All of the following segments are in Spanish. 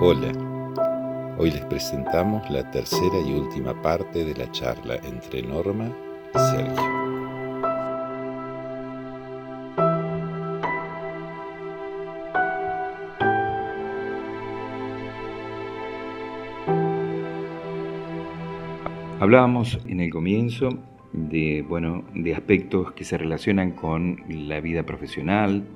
Hola, hoy les presentamos la tercera y última parte de la charla entre Norma y Sergio. Hablábamos en el comienzo de, bueno, de aspectos que se relacionan con la vida profesional,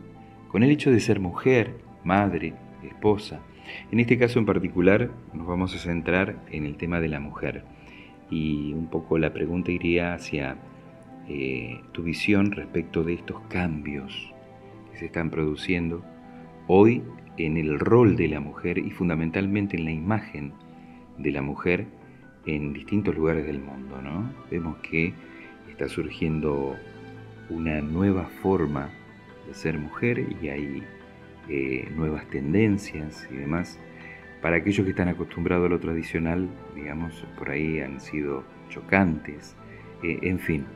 con el hecho de ser mujer, madre, esposa. En este caso en particular nos vamos a centrar en el tema de la mujer y un poco la pregunta iría hacia eh, tu visión respecto de estos cambios que se están produciendo hoy en el rol de la mujer y fundamentalmente en la imagen de la mujer en distintos lugares del mundo. ¿no? Vemos que está surgiendo una nueva forma de ser mujer y hay eh, nuevas tendencias y demás. Para aquellos que están acostumbrados a lo tradicional, digamos, por ahí han sido chocantes. Eh, en fin,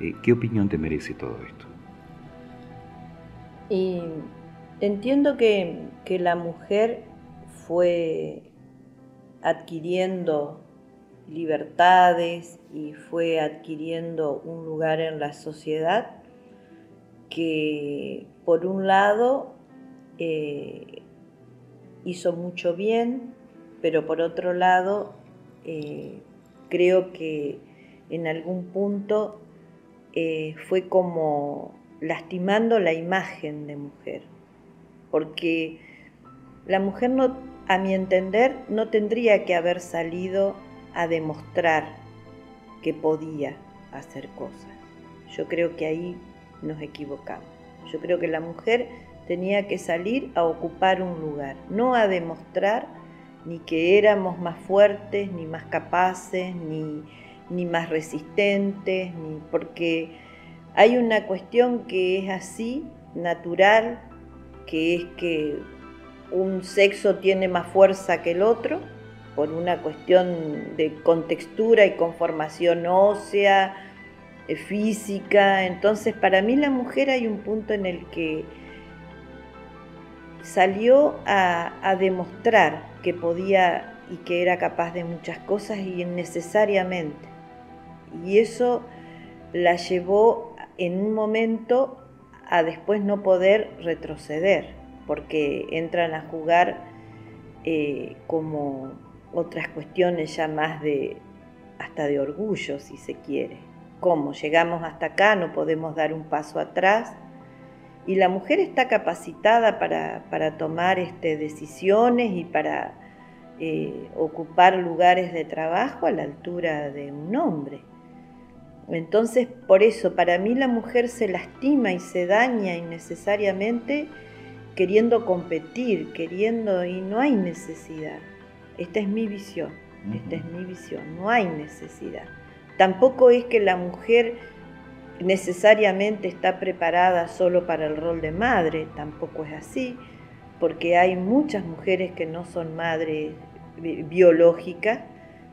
eh, ¿qué opinión te merece todo esto? Y entiendo que, que la mujer fue adquiriendo libertades y fue adquiriendo un lugar en la sociedad que por un lado eh, hizo mucho bien, pero por otro lado, eh, creo que en algún punto eh, fue como lastimando la imagen de mujer, porque la mujer a mi entender, no tendría que haber salido a demostrar que podía hacer cosas. Yo creo que ahí nos equivocamos. Yo creo que la mujer tenía que salir a ocupar un lugar, no a demostrar ni que éramos más fuertes, ni más capaces, ni, ni más resistentes, ni porque hay una cuestión que es así, natural, que es que un sexo tiene más fuerza que el otro, por una cuestión de contextura y conformación ósea, eh, física. Entonces, para mí la mujer hay un punto en el que salió a, demostrar que podía y que era capaz de muchas cosas y innecesariamente. Y eso la llevó en un momento a después no poder retroceder, porque entran a jugar eh, como otras cuestiones ya más de hasta de orgullo, si se quiere. ¿Cómo? Llegamos hasta acá, no podemos dar un paso atrás y la mujer está capacitada para, tomar este, decisiones y para eh, ocupar lugares de trabajo a la altura de un hombre. Entonces, por eso, para mí la mujer se lastima y se daña innecesariamente queriendo competir, queriendo, y no hay necesidad. Esta es mi visión, esta es mi visión, no hay necesidad. Tampoco es que la mujer necesariamente está preparada solo para el rol de madre, tampoco es así, porque hay muchas mujeres que no son madres biológicas,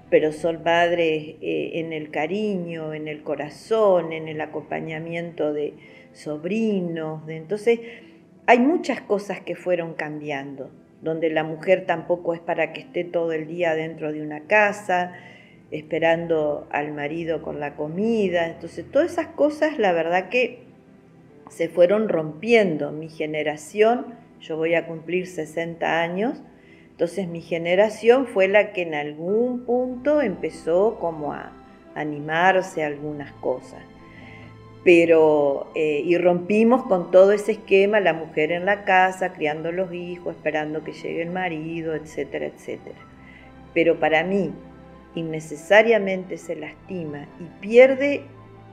pero son madres eh, en el cariño, en el corazón, en el acompañamiento de sobrinos. De, entonces, hay muchas cosas que fueron cambiando, donde la mujer tampoco es para que esté todo el día dentro de una casa, esperando al marido con la comida. Entonces, todas esas cosas, la verdad que se fueron rompiendo. Mi generación, yo voy a cumplir 60 años, entonces mi generación fue la que en algún punto empezó como a animarse a algunas cosas. Pero, eh, y rompimos con todo ese esquema, la mujer en la casa, criando los hijos, esperando que llegue el marido, etcétera, etcétera. Pero para mí, innecesariamente se lastima y pierde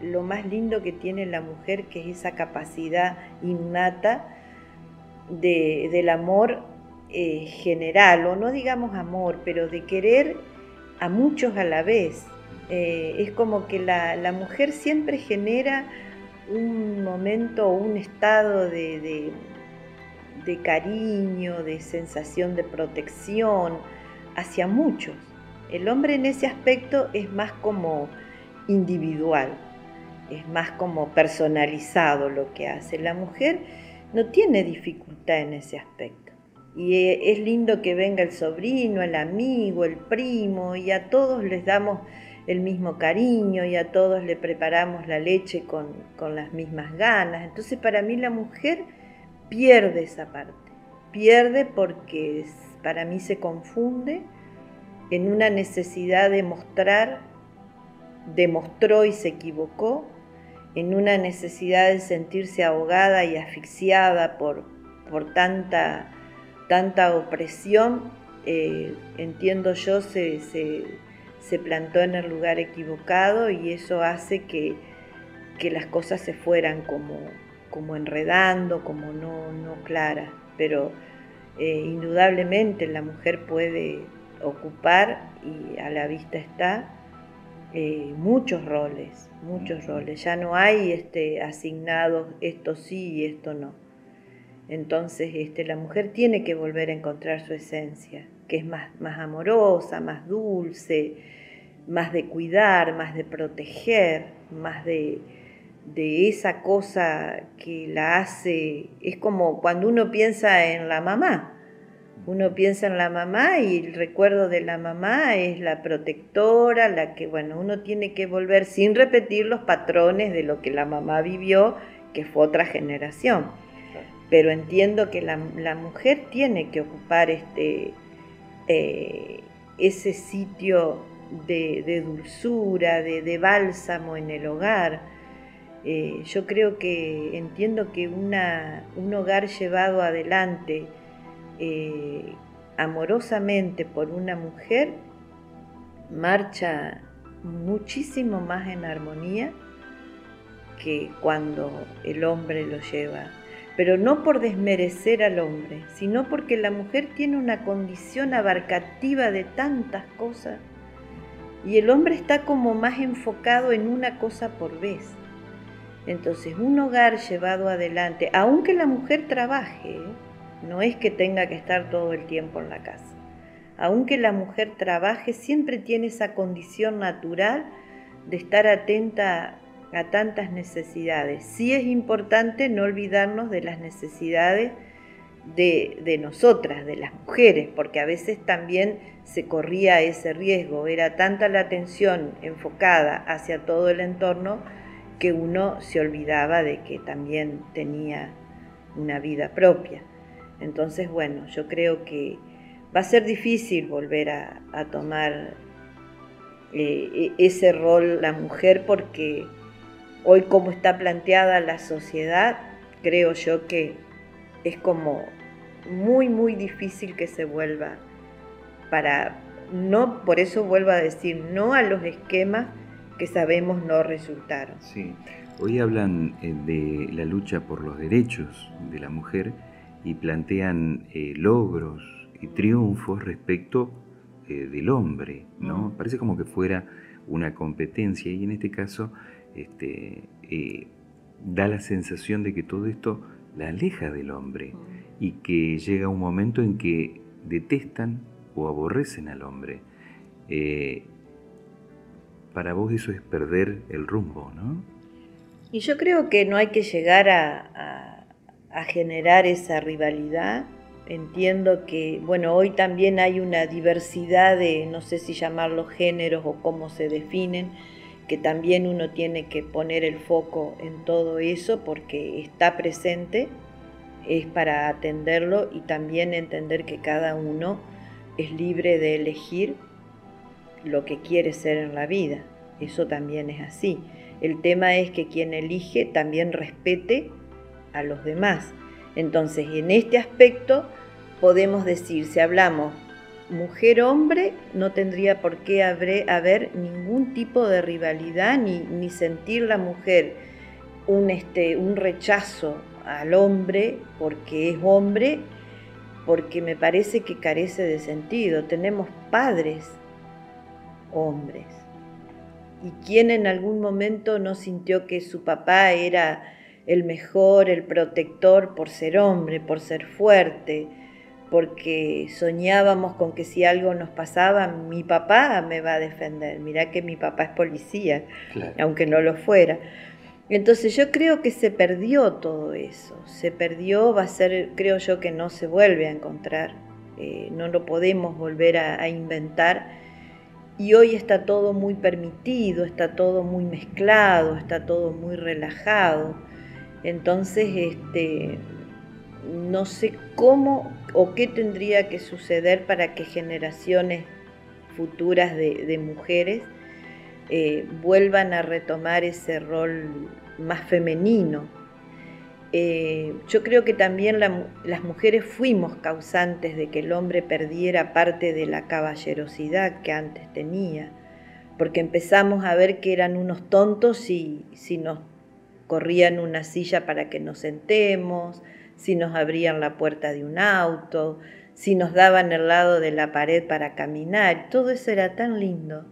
lo más lindo que tiene la mujer, que es esa capacidad innata del amor eh, general, o no digamos amor, pero de querer a muchos a la vez. Eh, es como que la, mujer siempre genera un momento o un estado de, de cariño, de sensación de protección hacia muchos. El hombre en ese aspecto es más como individual, es más como personalizado lo que hace. La mujer no tiene dificultad en ese aspecto. Y eh, es lindo que venga el sobrino, el amigo, el primo, y a todos les damos el mismo cariño y a todos le preparamos la leche con, con las mismas ganas. Entonces para mí la mujer pierde esa parte, pierde porque para mí se confunde en una necesidad de mostrar, demostró y se equivocó, en una necesidad de sentirse ahogada y asfixiada por, por tanta, tanta opresión, eh, entiendo yo, se, se, plantó en el lugar equivocado y eso hace que, que las cosas se fueran como, como enredando, como no, no claras. Pero eh, indudablemente la mujer puede ocupar, y a la vista está, eh, muchos roles, muchos roles. Ya no hay este, asignados esto sí y esto no. Entonces este, la mujer tiene que volver a encontrar su esencia, que es más, más amorosa, más dulce, más de cuidar, más de proteger, más de, de esa cosa que la hace, es como cuando uno piensa en la mamá, uno piensa en la mamá y el recuerdo de la mamá es la protectora, la que, bueno, uno tiene que volver sin repetir los patrones de lo que la mamá vivió, que fue otra generación. Pero entiendo que la, mujer tiene que ocupar este, eh, ese sitio de, dulzura, de, bálsamo en el hogar. Eh, yo creo que entiendo que una, un hogar llevado adelante, eh, amorosamente por una mujer marcha muchísimo más en armonía que cuando el hombre lo lleva. Pero no por desmerecer al hombre, sino porque la mujer tiene una condición abarcativa de tantas cosas y el hombre está como más enfocado en una cosa por vez. Entonces, un hogar llevado adelante, aunque la mujer trabaje. No es que tenga que estar todo el tiempo en la casa. Aunque la mujer trabaje, siempre tiene esa condición natural de estar atenta a tantas necesidades. Sí es importante no olvidarnos de las necesidades de, nosotras, de las mujeres, porque a veces también se corría ese riesgo. Era tanta la atención enfocada hacia todo el entorno que uno se olvidaba de que también tenía una vida propia. Entonces, bueno, yo creo que va a ser difícil volver a, tomar eh, e, ese rol la mujer porque hoy como está planteada la sociedad, creo yo que es como muy, muy difícil que se vuelva para, no, por eso vuelvo a decir, no a los esquemas que sabemos no resultaron. Sí, hoy hablan eh, de la lucha por los derechos de la mujer y plantean eh, logros y triunfos respecto eh, del hombre, ¿no? Mm. Parece como que fuera una competencia y en este caso este, eh, da la sensación de que todo esto la aleja del hombre mm. y que llega un momento en que detestan o aborrecen al hombre. para vos eso es perder el rumbo, ¿no? Y yo creo que no hay que llegar a a generar esa rivalidad. Entiendo que, bueno, hoy también hay una diversidad de, no sé si llamarlos géneros o cómo se definen, que también uno tiene que poner el foco en todo eso porque está presente, es para atenderlo y también entender que cada uno es libre de elegir lo que quiere ser en la vida. Eso también es así. El tema es que quien elige también respete a los demás. Entonces, en este aspecto podemos decir, si hablamos mujer-hombre, no tendría por qué haber, ningún tipo de rivalidad ni, sentir la mujer un, este, un rechazo al hombre porque es hombre, porque me parece que carece de sentido. Tenemos padres hombres. ¿Y quién en algún momento no sintió que su papá era el mejor, el protector por ser hombre, por ser fuerte, porque soñábamos con que si algo nos pasaba, mi papá me va a defender. Mirá que mi papá es policía, aunque no lo fuera. Entonces yo creo que se perdió todo eso, se perdió, va a ser, creo yo que no se vuelve a encontrar, eh, no lo podemos volver a, inventar. Y hoy está todo muy permitido, está todo muy mezclado, está todo muy relajado. Entonces, este, no sé cómo o qué tendría que suceder para que generaciones futuras de, mujeres eh, vuelvan a retomar ese rol más femenino. Eh, yo creo que también las mujeres fuimos causantes de que el hombre perdiera parte de la caballerosidad que antes tenía, porque empezamos a ver que eran unos tontos si, si nos corrían una silla para que nos sentemos, si nos abrían la puerta de un auto, si nos daban el lado de la pared para caminar, todo eso era tan lindo.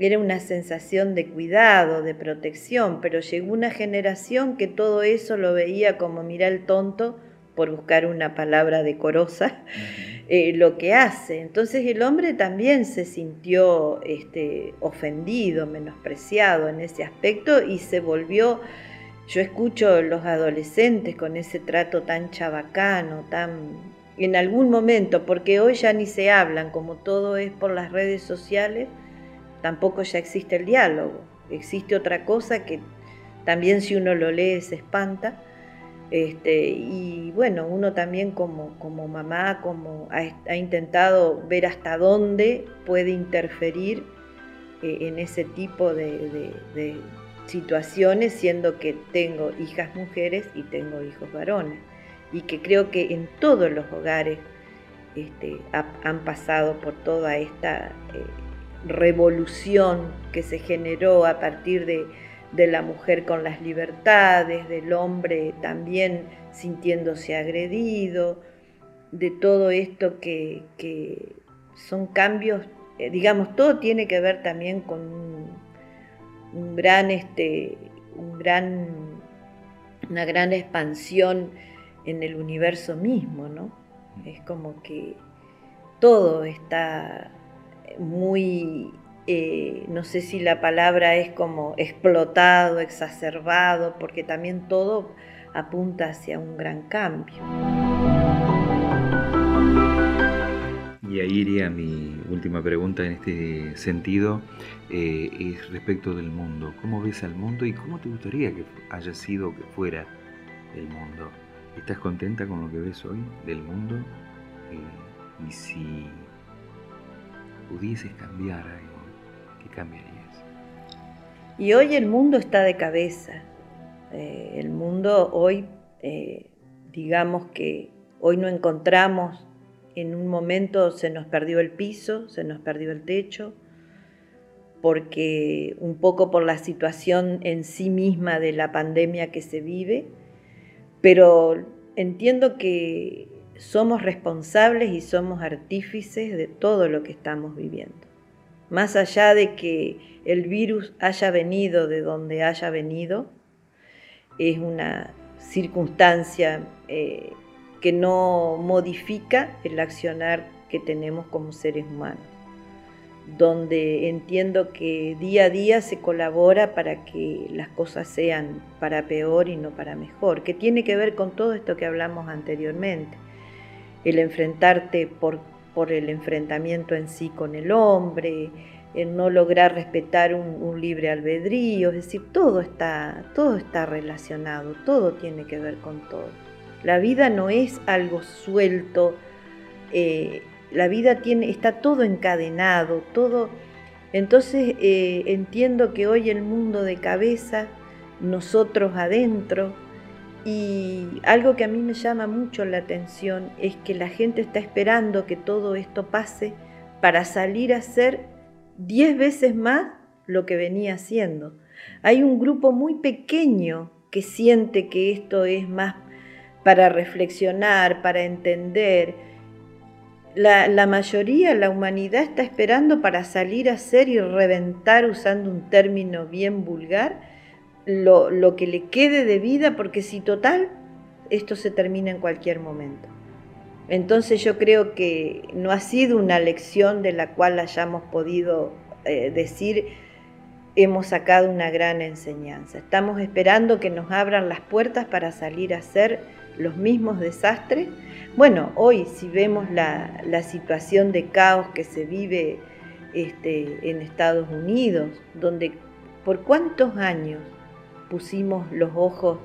Era una sensación de cuidado, de protección, pero llegó una generación que todo eso lo veía como mira el tonto, por buscar una palabra decorosa, eh, lo que hace. Entonces el hombre también se sintió este, ofendido, menospreciado en ese aspecto y se volvió yo escucho los adolescentes con ese trato tan chabacano, tan en algún momento, porque hoy ya ni se hablan, como todo es por las redes sociales, tampoco ya existe el diálogo. Existe otra cosa que también si uno lo lee se espanta. Este, y bueno, uno también como, como mamá como ha, intentado ver hasta dónde puede interferir eh, en ese tipo de situaciones, siendo que tengo hijas mujeres y tengo hijos varones. Y que creo que en todos los hogares este, han pasado por toda esta eh, revolución que se generó a partir de, la mujer con las libertades, del hombre también sintiéndose agredido, de todo esto que, que son cambios, eh, digamos, todo tiene que ver también con un gran, este, un gran, una gran expansión en el universo mismo, ¿no? Es como que todo está muy, eh, no sé si la palabra es como explotado, exacerbado, porque también todo apunta hacia un gran cambio. Y ahí iría mi última pregunta en este sentido, eh, es respecto del mundo. ¿Cómo ves al mundo y cómo te gustaría que haya sido que fuera el mundo? ¿Estás contenta con lo que ves hoy del mundo? Eh, y si pudieses cambiar algo, ¿qué cambiarías? Y hoy el mundo está de cabeza. Eh, el mundo hoy, digamos que hoy no encontramos en un momento se nos perdió el piso, se nos perdió el techo, porque un poco por la situación en sí misma de la pandemia que se vive, pero entiendo que somos responsables y somos artífices de todo lo que estamos viviendo. Más allá de que el virus haya venido de donde haya venido, es una circunstancia eh, que no modifica el accionar que tenemos como seres humanos, donde entiendo que día a día se colabora para que las cosas sean para peor y no para mejor, que tiene que ver con todo esto que hablamos anteriormente, el enfrentarte por, por el enfrentamiento en sí con el hombre, el no lograr respetar un, libre albedrío, es decir, todo está, todo está relacionado, todo tiene que ver con todo. La vida no es algo suelto, eh, la vida tiene, está todo encadenado, todo. Entonces eh, entiendo que hoy el mundo de cabeza, nosotros adentro, y algo que a mí me llama mucho la atención es que la gente está esperando que todo esto pase para salir a hacer diez veces más lo que venía haciendo. Hay un grupo muy pequeño que siente que esto es más para reflexionar, para entender. La, mayoría, la humanidad está esperando para salir a hacer y reventar, usando un término bien vulgar, lo, lo que le quede de vida, porque si total, esto se termina en cualquier momento. Entonces yo creo que no ha sido una lección de la cual hayamos podido eh, decir hemos sacado una gran enseñanza. Estamos esperando que nos abran las puertas para salir a hacer los mismos desastres. Bueno, hoy si vemos la, situación de caos que se vive este, en Estados Unidos, donde por cuántos años pusimos los ojos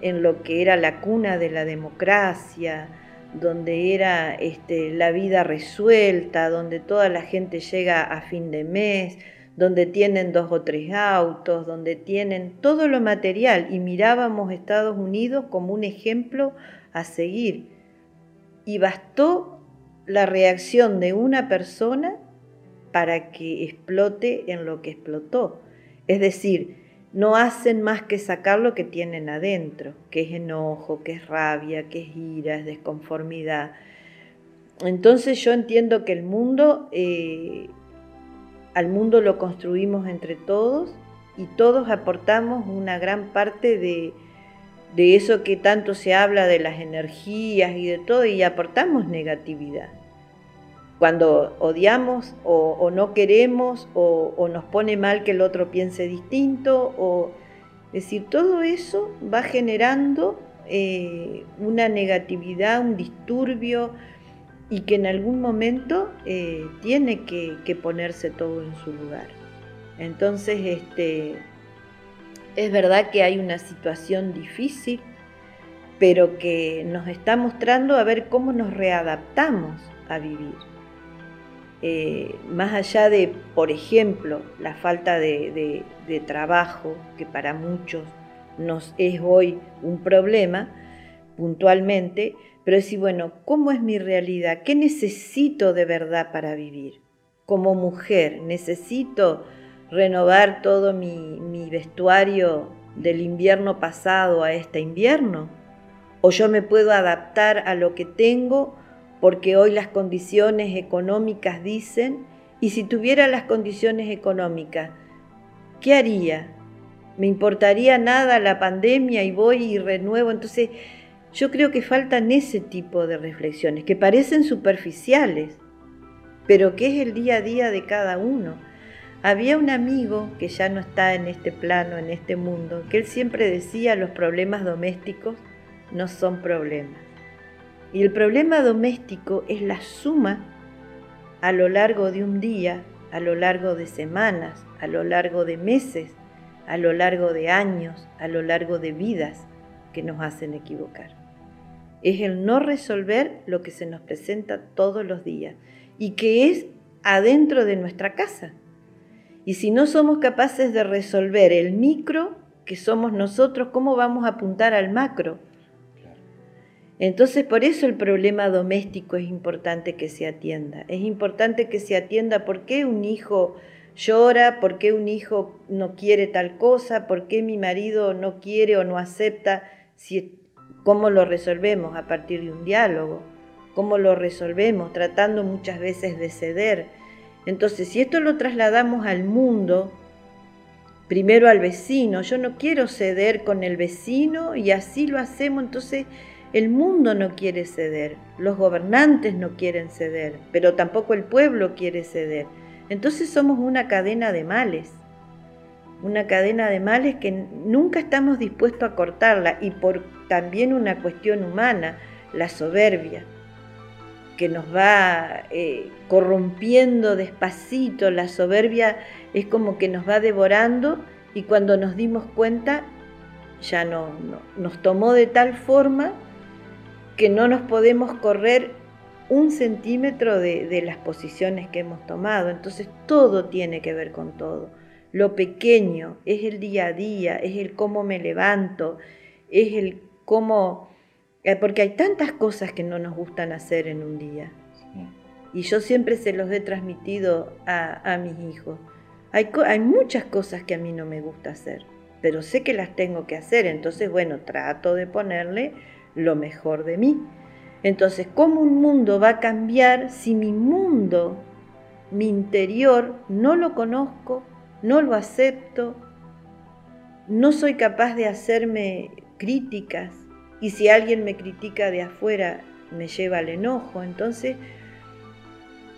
en lo que era la cuna de la democracia, donde era este, la vida resuelta, donde toda la gente llega a fin de mes, donde tienen dos o tres autos, donde tienen todo lo material y mirábamos Estados Unidos como un ejemplo a seguir. Y bastó la reacción de una persona para que explote en lo que explotó. Es decir, no hacen más que sacar lo que tienen adentro, que es enojo, que es rabia, que es ira, es desconformidad. Entonces yo entiendo que el mundo, eh, al mundo lo construimos entre todos y todos aportamos una gran parte de, de eso que tanto se habla de las energías y de todo y aportamos negatividad. Cuando odiamos o, no queremos o, nos pone mal que el otro piense distinto, o, es decir, todo eso va generando eh, una negatividad, un disturbio y que en algún momento eh, tiene que, ponerse todo en su lugar. Entonces, este, es verdad que hay una situación difícil, pero que nos está mostrando a ver cómo nos readaptamos a vivir. Eh, más allá de, por ejemplo, la falta de, trabajo, que para muchos nos es hoy un problema, puntualmente, pero decir, bueno, ¿cómo es mi realidad? ¿Qué necesito de verdad para vivir? Como mujer, ¿necesito renovar todo mi, mi vestuario del invierno pasado a este invierno? ¿O yo me puedo adaptar a lo que tengo porque hoy las condiciones económicas dicen, y si tuviera las condiciones económicas, ¿qué haría? ¿Me importaría nada la pandemia y voy y renuevo? Entonces, yo creo que faltan ese tipo de reflexiones, que parecen superficiales, pero que es el día a día de cada uno. Había un amigo que ya no está en este plano, en este mundo, que él siempre decía los problemas domésticos no son problemas. Y el problema doméstico es la suma a lo largo de un día, a lo largo de semanas, a lo largo de meses, a lo largo de años, a lo largo de vidas que nos hacen equivocar. Es el no resolver lo que se nos presenta todos los días y que es adentro de nuestra casa. Y si no somos capaces de resolver el micro que somos nosotros, ¿cómo vamos a apuntar al macro? Entonces, por eso el problema doméstico es importante que se atienda. Es importante que se atienda por qué un hijo llora, por qué un hijo no quiere tal cosa, por qué mi marido no quiere o no acepta, si, cómo lo resolvemos a partir de un diálogo, cómo lo resolvemos tratando muchas veces de ceder. Entonces, si esto lo trasladamos al mundo, primero al vecino, yo no quiero ceder con el vecino y así lo hacemos, entonces el mundo no quiere ceder, los gobernantes no quieren ceder, pero tampoco el pueblo quiere ceder. Entonces somos una cadena de males, una cadena de males que nunca estamos dispuestos a cortarla y por también una cuestión humana, la soberbia, que nos va eh, corrompiendo despacito, la soberbia es como que nos va devorando y cuando nos dimos cuenta ya no nos tomó de tal forma que no nos podemos correr un centímetro de, las posiciones que hemos tomado. Entonces todo tiene que ver con todo. Lo pequeño es el día a día, es el cómo me levanto, es el cómo... Eh, porque hay tantas cosas que no nos gustan hacer en un día. Y yo siempre se los he transmitido a, mis hijos. Hay, hay muchas cosas que a mí no me gusta hacer, pero sé que las tengo que hacer. Entonces, bueno, trato de ponerle lo mejor de mí. Entonces, ¿cómo un mundo va a cambiar si mi mundo, mi interior, no lo conozco, no lo acepto, no soy capaz de hacerme críticas y si alguien me critica de afuera me lleva al enojo? Entonces,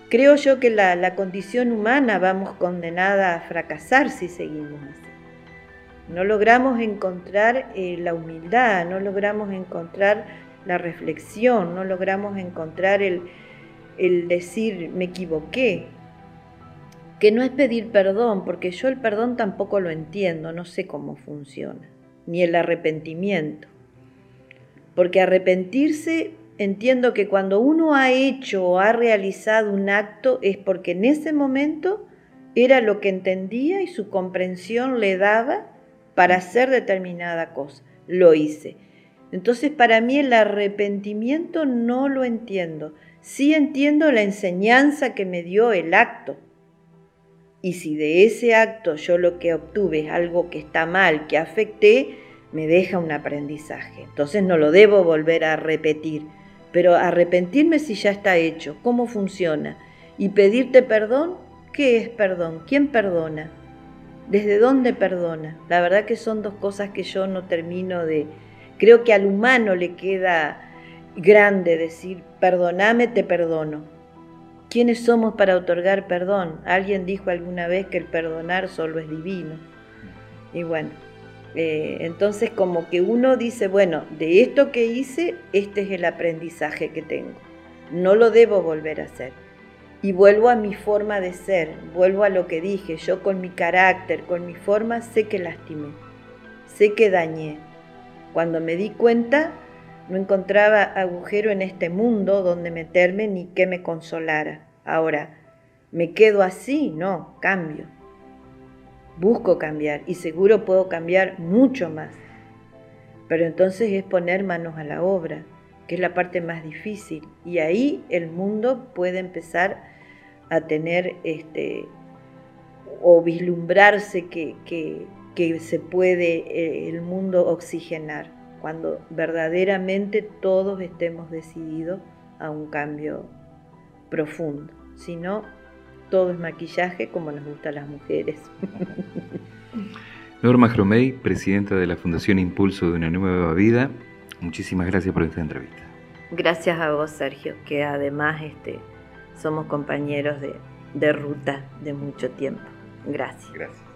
creo yo que la, condición humana vamos condenada a fracasar si seguimos así. No logramos encontrar eh, la humildad, no logramos encontrar la reflexión, no logramos encontrar el, el decir me equivoqué, que no es pedir perdón, porque yo el perdón tampoco lo entiendo, no sé cómo funciona, ni el arrepentimiento. Porque arrepentirse, entiendo que cuando uno ha hecho o ha realizado un acto es porque en ese momento era lo que entendía y su comprensión le daba para hacer determinada cosa. Lo hice. Entonces para mí el arrepentimiento no lo entiendo. Sí entiendo la enseñanza que me dio el acto. Y si de ese acto yo lo que obtuve es algo que está mal, que afecté, me deja un aprendizaje. Entonces no lo debo volver a repetir, pero arrepentirme si ya está hecho, cómo funciona. Y pedirte perdón, ¿qué es perdón? ¿Quién perdona? ¿Desde dónde perdona? La verdad que son dos cosas que yo no termino de... Creo que al humano le queda grande decir, perdoname, te perdono. ¿Quiénes somos para otorgar perdón? Alguien dijo alguna vez que el perdonar solo es divino. Y bueno, eh, entonces como que uno dice, bueno, de esto que hice, este es el aprendizaje que tengo. No lo debo volver a hacer. Y vuelvo a mi forma de ser, vuelvo a lo que dije, yo con mi carácter, con mi forma, sé que lastimé, sé que dañé. Cuando me di cuenta, no encontraba agujero en este mundo donde meterme ni que me consolara. Ahora, ¿me quedo así? No, cambio busco cambiar y seguro puedo cambiar mucho más. Pero entonces es poner manos a la obra, que es la parte más difícil. Y ahí el mundo puede empezar a tener este o vislumbrarse que, que, se puede eh, el mundo oxigenar, cuando verdaderamente todos estemos decididos a un cambio profundo. Si no, todo es maquillaje como nos gusta a las mujeres. Norma Jromey, presidenta de la Fundación Impulso de una Nueva Vida, muchísimas gracias por esta entrevista. Gracias a vos, Sergio, que además este, somos compañeros de, de ruta de mucho tiempo. Gracias. Gracias.